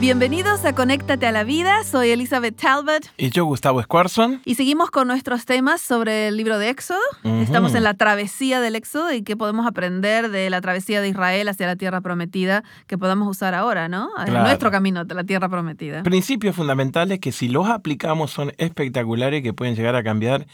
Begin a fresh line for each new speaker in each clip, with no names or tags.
Bienvenidos a Conéctate a la Vida, soy Elizabeth Talbot.
Y yo, Gustavo Squarson.
Y seguimos con nuestros temas sobre el libro de Éxodo. Estamos en la travesía del Éxodo y qué podemos aprender de la travesía de Israel hacia la tierra prometida que podamos usar ahora, ¿no? En nuestro camino de la tierra prometida.
Principios fundamentales que si los aplicamos son espectaculares que pueden llegar a cambiar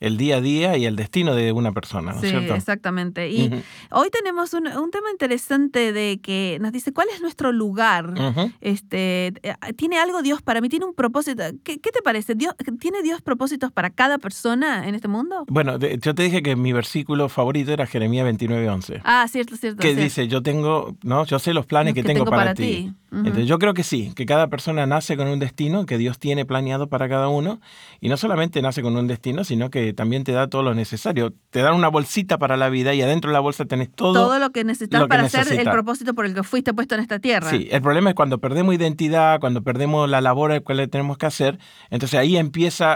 el día a día y el destino de una persona, ¿no
sí,
cierto?
exactamente. Y hoy tenemos un, tema interesante de que nos dice, ¿cuál es nuestro lugar? este, eh, ¿Tiene algo Dios para mí? ¿Tiene un propósito? ¿Qué, te parece? Dios, ¿Tiene Dios propósitos para cada persona en este mundo?
Bueno, yo te dije que mi versículo favorito era Jeremías 29.11.
Ah, cierto, cierto.
Que dice, yo tengo, ¿no? Yo sé los planes que, tengo, para, ti. Entonces, yo creo que sí, que cada persona nace con un destino que Dios tiene planeado para cada uno. Y no solamente nace con un destino, sino que también te da todo lo necesario. Te dan una bolsita para la vida y adentro de la bolsa tenés todo.
Todo lo que necesitas para hacer el propósito por el que fuiste puesto en esta tierra.
Sí, el problema es cuando perdemos identidad, cuando perdemos la labor que tenemos que hacer. Entonces ahí empieza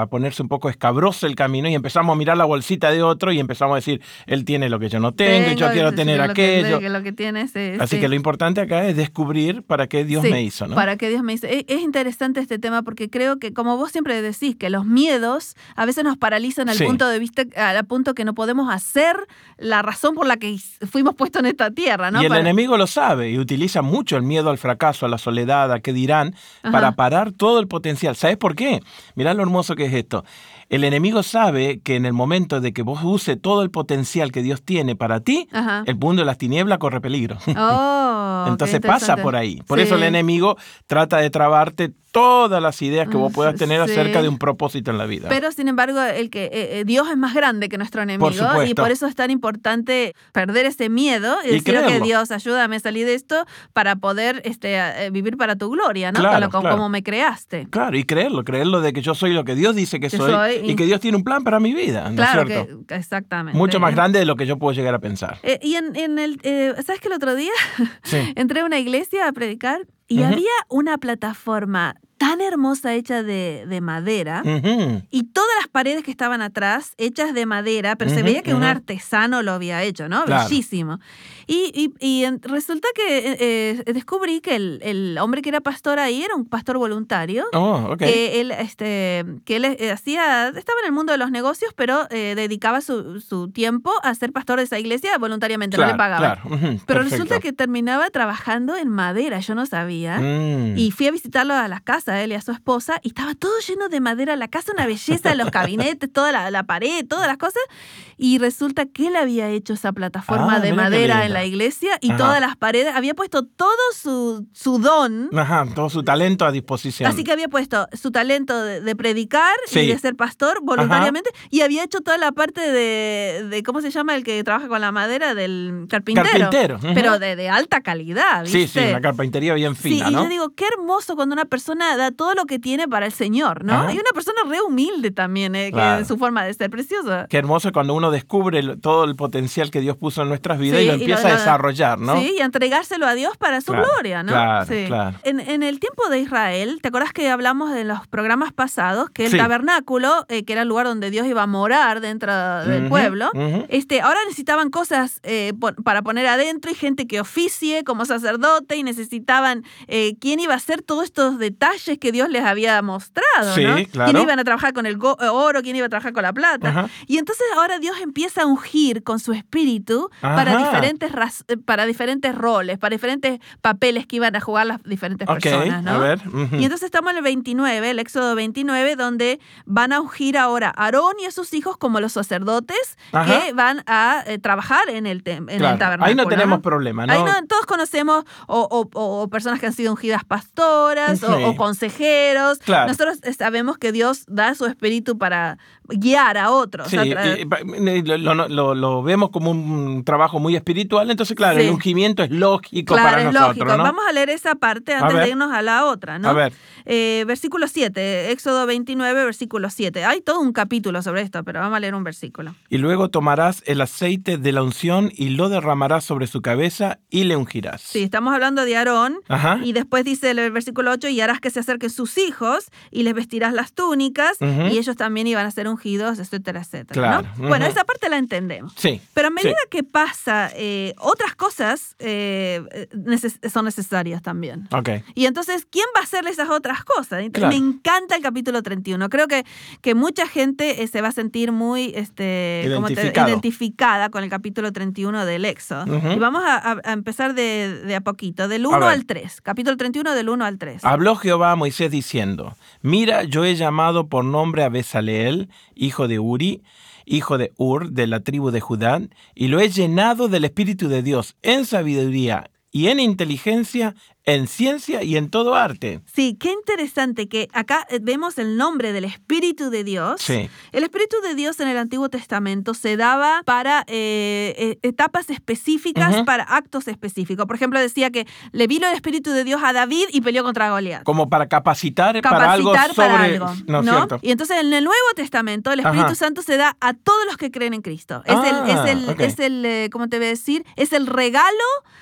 a, ponerse un poco escabroso el camino y empezamos a mirar la bolsita de otro y empezamos a decir, él tiene lo que yo no tengo, y yo quiero tener aquello.
lo que tienes,
Así que lo importante acá es descubrir para qué Dios me hizo. ¿no?
Para qué Dios me hizo. Es, es interesante este tema porque creo que, como vos siempre decís, que los miedos a veces nos paralizan al punto de vista, al punto que no podemos hacer la razón por la que fuimos puestos en esta tierra, ¿no?
Y el enemigo lo sabe y utiliza mucho el miedo al fracaso, a la soledad, a qué dirán, para parar todo el potencial. ¿Sabes por qué? Mirá lo hermoso que es esto. El enemigo sabe que en el momento de que vos use todo el potencial que Dios tiene para ti, el mundo de las tinieblas corre peligro.
Oh,
Entonces pasa por ahí. Por eso el enemigo trata de trabarte todas las ideas que vos puedas tener acerca de un propósito en la vida.
Pero sin embargo, el que eh, eh, Dios es más grande que nuestro enemigo y por eso es tan importante perder ese miedo y, decir que Dios ayúdame a salir de esto para poder este, eh, vivir para tu gloria, ¿no? como, me creaste.
Claro, y creerlo, creerlo de que yo soy lo que Dios dice que, soy, y, que Dios tiene un plan para mi vida, ¿no
claro
es cierto?
Que, exactamente.
Mucho más grande de lo que yo puedo llegar a pensar.
y en, el, ¿sabes que el otro día entré a una iglesia a predicar y había una plataforma tan hermosa hecha de, madera y todas las paredes que estaban atrás hechas de madera, pero se veía que un artesano lo había hecho, ¿no? Bellísimo. Y, resulta que eh, eh, descubrí que el, hombre que era pastor ahí era un pastor voluntario.
Oh,
que él, este, que él eh, hacía, estaba en el mundo de los negocios, pero dedicaba su, tiempo a ser pastor de esa iglesia voluntariamente, no le pagaba. pero resulta que terminaba trabajando en madera, yo no sabía. Mm. Y fui a visitarlo a las casas a él y a su esposa y estaba todo lleno de madera, la casa una belleza, los gabinetes, toda la, pared, todas las cosas. Y resulta que él había hecho esa plataforma ah, de madera en la iglesia y todas las paredes, había puesto todo su, su don.
Ajá, todo su talento a disposición.
Así que había puesto su talento de, predicar y de ser pastor voluntariamente y había hecho toda la parte de, ¿cómo se llama el que trabaja con la madera? Del carpintero.
Carpintero.
Pero de, alta calidad, ¿viste?
Sí, sí, una carpintería bien fina,
sí,
y
yo digo, qué hermoso cuando una persona da todo lo que tiene para el Señor, ¿no? Hay una persona re humilde también, eh, que su forma de ser, preciosa.
Qué hermoso cuando uno descubre todo el potencial que Dios puso en nuestras vidas y lo empieza a desarrollar, ¿no?
Sí, y a entregárselo a Dios para su gloria, ¿no?
Claro, claro.
En, el tiempo de Israel, ¿te acuerdas que hablamos de los programas pasados? Que el tabernáculo, eh, que era el lugar donde Dios iba a morar dentro del pueblo, este, ahora necesitaban cosas eh, para poner adentro y gente que oficie como sacerdote y necesitaban quién iba a hacer todos estos detalles que Dios les había mostrado,
sí,
¿no?
Claro.
Quién iban a trabajar con el eh, oro, quién iba a trabajar con la plata. Y entonces ahora Dios empieza a ungir con su espíritu para diferentes, eh, para diferentes roles, para diferentes papeles que iban a jugar las diferentes personas, ¿no?
A ver.
Y entonces estamos en el 29, el Éxodo 29, donde van a ungir ahora a Aarón y a sus hijos como los sacerdotes que van a eh, trabajar en el, en el tabernáculo.
Ahí no tenemos problema, ¿no?
Ahí todos conocemos o, personas que han sido ungidas pastoras o consejeros. Nosotros sabemos que Dios da su espíritu para, guiar a otros.
Sí, lo, vemos como un trabajo muy espiritual, entonces claro, el ungimiento es lógico para nosotros.
Vamos a leer esa parte antes de irnos a la otra, ¿no?
A ver.
Eh, versículo 7, Éxodo 29, versículo 7. Hay todo un capítulo sobre esto, pero vamos a leer un versículo.
Y luego tomarás el aceite de la unción y lo derramarás sobre su cabeza y le ungirás.
Sí, estamos hablando de Aarón. Y después dice el versículo 8, y harás que se acerquen sus hijos y les vestirás las túnicas y ellos también iban a ser ungidos, etcétera, etcétera. Bueno, esa parte la entendemos.
Sí.
Pero a medida que pasa, eh, otras cosas eh, son necesarias también.
Ok.
Y entonces, ¿quién va a hacer esas otras cosas? Me encanta el capítulo 31. Creo que, que mucha gente eh, se va a sentir muy este, identificada con el capítulo 31 del Éxodo. Y vamos a, empezar de, a poquito, del 1 al 3. Capítulo 31 del 1 al 3.
Habló Jehová a Moisés diciendo, mira, yo he llamado por nombre a Besaleel, hijo de Uri, hijo de Ur, de la tribu de Judá, y lo he llenado del Espíritu de Dios en sabiduría y en inteligencia, en ciencia y en todo arte.
Sí, qué interesante que acá eh, vemos el nombre del Espíritu de Dios.
Sí.
El Espíritu de Dios en el Antiguo Testamento se daba para eh, eh, etapas específicas, para actos específicos. Por ejemplo, decía que le vino el Espíritu de Dios a David y peleó contra Goliat.
Como para capacitar, para algo sobre...
¿no? Y entonces en el Nuevo Testamento el Espíritu Santo se da a todos los que creen en Cristo. Es el, es el, es el ¿cómo te voy a decir? Es el regalo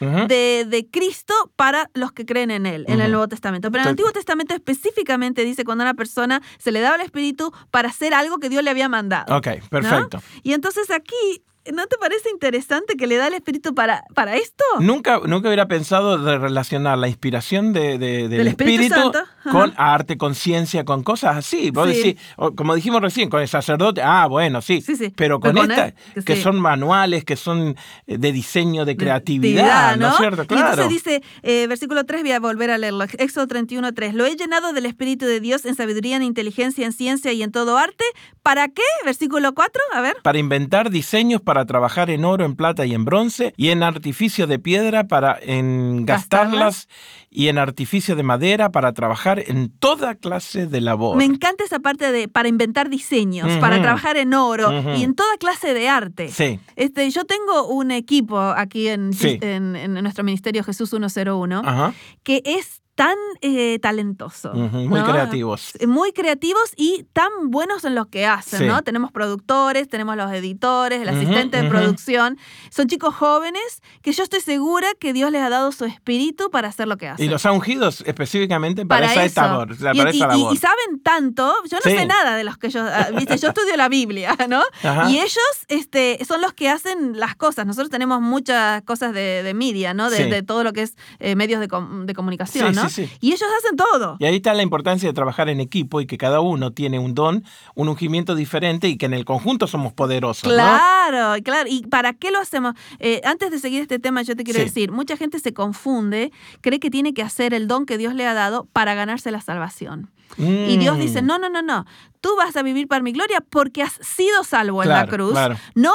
de, de Cristo para los que creen en Él, en el Nuevo Testamento. Pero en el Antiguo Testamento específicamente dice cuando a una persona se le daba el Espíritu para hacer algo que Dios le había mandado.
Ok, perfecto.
Y entonces aquí ¿No te parece interesante que le da el espíritu para, para esto?
Nunca, nunca hubiera pensado de relacionar la inspiración de, del, espíritu, con arte, con ciencia, con cosas así. Vos decís, como dijimos recién, con el sacerdote, ah, bueno, sí. sí, Pero con estas, que son manuales, que son eh, de diseño, de creatividad, ¿no? es cierto? Claro.
Y entonces dice, eh, versículo 3, voy a volver a leerlo. Éxodo 31, 3. Lo he llenado del espíritu de Dios en sabiduría, en inteligencia, en ciencia y en todo arte. ¿Para qué? Versículo 4, a ver.
Para inventar diseños para para trabajar en oro, en plata y en bronce, y en artificio de piedra para engastarlas, y en artificio de madera para trabajar en toda clase de labor.
Me encanta esa parte de para inventar diseños, para trabajar en oro y en toda clase de arte.
Sí.
Este, yo tengo un equipo aquí en, en, nuestro ministerio Jesús 101 que es tan eh, talentosos.
muy creativos.
Muy creativos y tan buenos en lo que hacen, ¿no? Tenemos productores, tenemos los editores, el asistente de producción. Son chicos jóvenes que yo estoy segura que Dios les ha dado su espíritu para hacer lo que hacen.
Y los ha ungido específicamente para, esa, labor,
y, saben tanto, yo no sé nada de los que ellos, ah, viste, yo estudio la Biblia, ¿no? Y ellos este, son los que hacen las cosas. Nosotros tenemos muchas cosas de, de media, ¿no? De, todo lo que es eh, medios de, de comunicación, ¿no? Y ellos hacen todo.
Y ahí está la importancia de trabajar en equipo y que cada uno tiene un don, un ungimiento diferente y que en el conjunto somos poderosos.
Claro, claro. ¿Y para qué lo hacemos? Eh, antes de seguir este tema, yo te quiero decir, mucha gente se confunde, cree que tiene que hacer el don que Dios le ha dado para ganarse la salvación. Y Dios dice, mm. no, no, no, no, tú vas a vivir para mi gloria porque has sido salvo en la cruz, no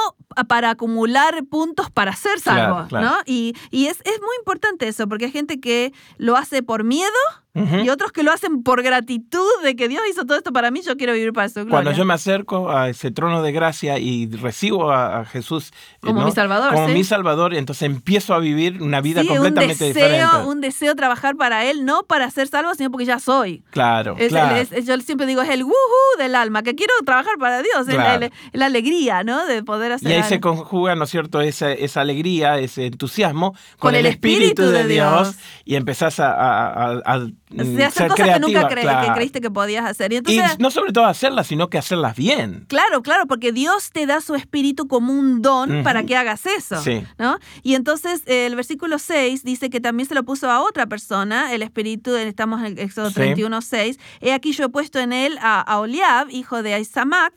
para acumular puntos para ser salvo, ¿no? Y, y es, es, muy importante eso, porque hay gente que lo hace por miedo y otros que lo hacen por gratitud de que Dios hizo todo esto para mí, yo quiero vivir para su gloria.
Cuando yo me acerco a ese trono de gracia y recibo a, Jesús
eh, como mi Salvador,
como mi Salvador, entonces empiezo a vivir una vida completamente
un deseo,
diferente.
Un deseo trabajar para Él, no para ser salvo, sino porque ya soy.
Claro,
yo siempre digo, es el wuhu del alma, que quiero trabajar para Dios, es la, alegría, ¿no? De poder hacer
Y ahí se conjuga, ¿no es cierto?, esa, esa alegría, ese entusiasmo con, el, Espíritu, de, Dios, y empezás a
de hacer cosas que nunca que creíste que podías hacer. Y,
no sobre todo hacerlas, sino que hacerlas bien.
Claro, claro, porque Dios te da su espíritu como un don para que hagas eso. ¿no? Y entonces el versículo 6 dice que también se lo puso a otra persona, el espíritu, estamos en Éxodo 31, 6. He aquí yo he puesto en él a, Oliab, hijo de Aizamac,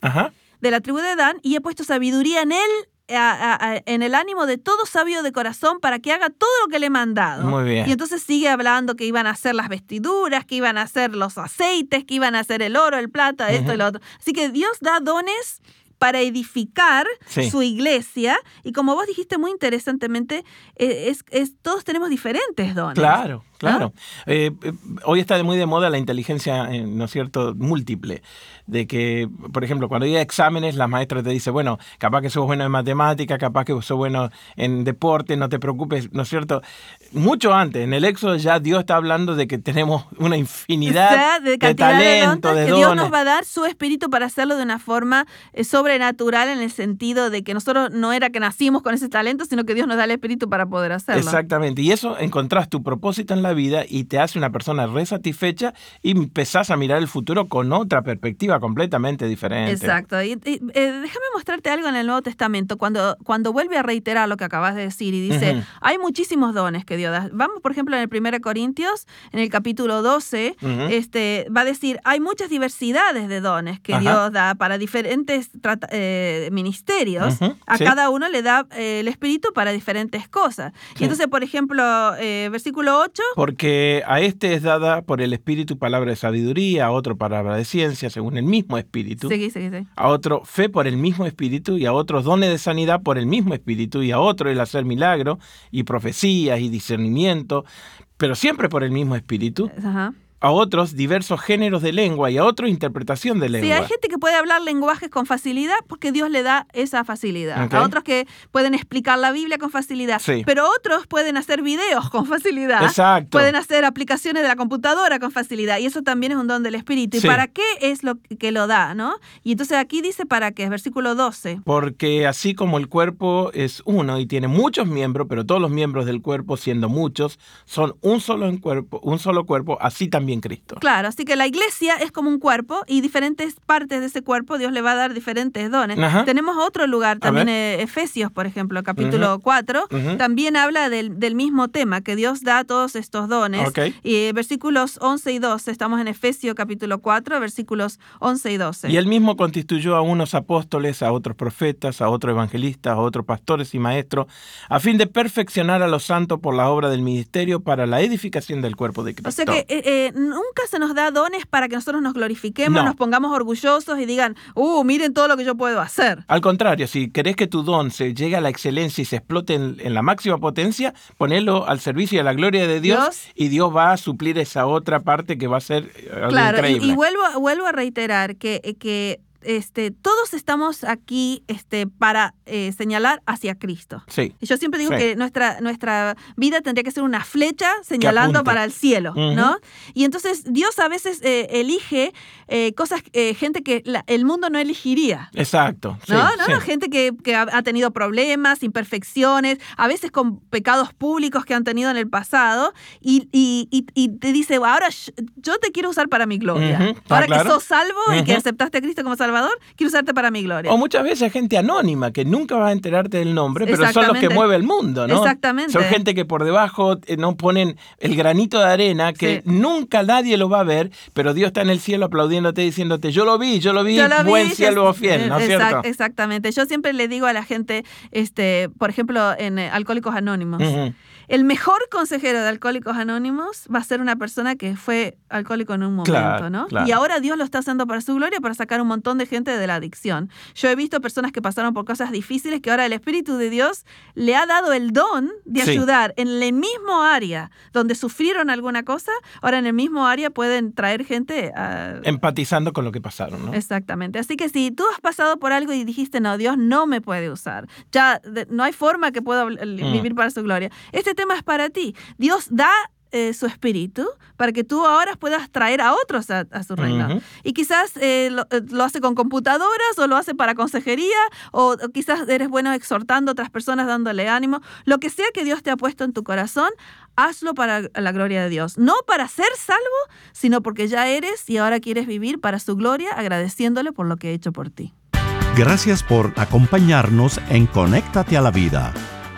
de la tribu de Dan, y he puesto sabiduría en él en el ánimo de todo sabio de corazón para que haga todo lo que le he mandado.
Muy bien.
Y entonces sigue hablando que iban a hacer las vestiduras, que iban a hacer los aceites, que iban a hacer el oro, el plata, esto y lo otro. Así que Dios da dones para edificar su iglesia. Y como vos dijiste muy interesantemente, eh, es, es, todos tenemos diferentes dones.
Claro. Claro. Eh, eh, hoy está muy de moda la inteligencia, eh, ¿no es cierto?, múltiple. De que, por ejemplo, cuando hay exámenes, la maestra te dice, bueno, capaz que sos bueno en matemática, capaz que sos bueno en deporte, no te preocupes, ¿no es cierto? Mucho antes, en el Éxodo ya Dios está hablando de que tenemos una infinidad de, talento, de,
que Dios nos va a dar su espíritu para hacerlo de una forma sobrenatural en el sentido de que nosotros no era que nacimos con ese talento, sino que Dios nos da el espíritu para poder hacerlo.
Exactamente. Y eso encontrás tu propósito en la vida y te hace una persona resatisfecha y empezás a mirar el futuro con otra perspectiva completamente diferente.
Exacto. Y, eh, déjame mostrarte algo en el Nuevo Testamento, cuando, cuando vuelve a reiterar lo que acabas de decir y dice, hay muchísimos dones que Dios da. Vamos, por ejemplo, en el 1 Corintios, en el capítulo 12, este, va a decir, hay muchas diversidades de dones que Dios da para diferentes eh, ministerios. A cada uno le da eh, el Espíritu para diferentes cosas. Y entonces, por ejemplo, versículo 8,
porque a este es dada por el Espíritu palabra de sabiduría, a otro palabra de ciencia, según el mismo Espíritu. A otro fe por el mismo Espíritu, y a otros dones de sanidad por el mismo Espíritu, y a otro el hacer milagros, y profecías, y discernimiento, pero siempre por el mismo Espíritu. Ajá a otros diversos géneros de lengua y a otros interpretación de lengua.
Sí, hay gente que puede hablar lenguajes con facilidad porque Dios le da esa facilidad. A otros que pueden explicar la Biblia con facilidad. Pero otros pueden hacer videos con facilidad.
Exacto.
Pueden hacer aplicaciones de la computadora con facilidad. Y eso también es un don del Espíritu. ¿Y para qué es lo que lo da? ¿no? Y entonces aquí dice para qué, es versículo 12.
Porque así como el cuerpo es uno y tiene muchos miembros, pero todos los miembros del cuerpo, siendo muchos, son un solo, cuerpo, un solo cuerpo, así también Cristo.
Claro, así que la iglesia es como un cuerpo y diferentes partes de ese cuerpo Dios le va a dar diferentes dones. Tenemos otro lugar, también eh, Efesios, por ejemplo, capítulo 4, también habla del, mismo tema, que Dios da todos estos dones. Y eh, versículos 11 y 12, estamos en Efesios capítulo 4, versículos 11 y 12.
Y él mismo constituyó a unos apóstoles, a otros profetas, a otros evangelistas, a otros pastores y maestros, a fin de perfeccionar a los santos por la obra del ministerio para la edificación del cuerpo de Cristo.
O sea que eh, nunca se nos da dones para que nosotros nos glorifiquemos, nos pongamos orgullosos y digan, uh, miren todo lo que yo puedo hacer.
Al contrario, si querés que tu don se llegue a la excelencia y se explote en, la máxima potencia, ponelo al servicio de la gloria de Dios, y Dios va a suplir esa otra parte que va a ser eh, algo claro, increíble.
Y, y vuelvo, vuelvo a reiterar que, que este, todos estamos aquí este, para eh, señalar hacia Cristo.
Sí.
Y yo siempre digo que nuestra, nuestra vida tendría que ser una flecha señalando para el cielo, ¿no? Y entonces Dios a veces eh, elige eh, cosas, gente que el mundo no elegiría.
Exacto.
¿No? ¿No? Gente que, ha, tenido problemas, imperfecciones, a veces con pecados públicos que han tenido en el pasado, y, te dice, ahora yo te quiero usar para mi gloria. Ahora que sos salvo y que aceptaste a Cristo como salvador, quiero usarte para mi gloria.
O muchas veces gente anónima que nunca va a enterarte del nombre, pero son los que mueven el mundo, ¿no?
Exactamente.
Son gente que por debajo eh, no ponen el granito de arena que nunca nadie lo va a ver, pero Dios está en el cielo aplaudiéndote diciéndote, yo lo vi, yo lo vi, buen cielo fiel, ¿no es cierto?
Exactamente. Yo siempre le digo a la gente, este, por ejemplo, en eh, Alcohólicos Anónimos, el mejor consejero de Alcohólicos Anónimos va a ser una persona que fue alcohólico en un momento, ¿no? Y ahora Dios lo está haciendo para su gloria, para sacar un montón de gente de la adicción. Yo he visto personas que pasaron por cosas difíciles que ahora el Espíritu de Dios le ha dado el don de ayudar en el mismo área donde sufrieron alguna cosa, ahora en el mismo área pueden traer gente a...
empatizando con lo que pasaron, ¿no?
Exactamente. Así que si tú has pasado por algo y dijiste, no, Dios no me puede usar, ya no hay forma que pueda mm. vivir para su gloria. Este tema es para ti. Dios da eh, su espíritu para que tú ahora puedas traer a otros a, su reino. Y quizás eh, eh, lo, hace con computadoras o lo hace para consejería o, quizás eres bueno exhortando a otras personas, dándole ánimo. Lo que sea que Dios te ha puesto en tu corazón, hazlo para la gloria de Dios. No para ser salvo, sino porque ya eres y ahora quieres vivir para su gloria, agradeciéndole por lo que ha hecho por ti.
Gracias por acompañarnos en Conéctate a la Vida.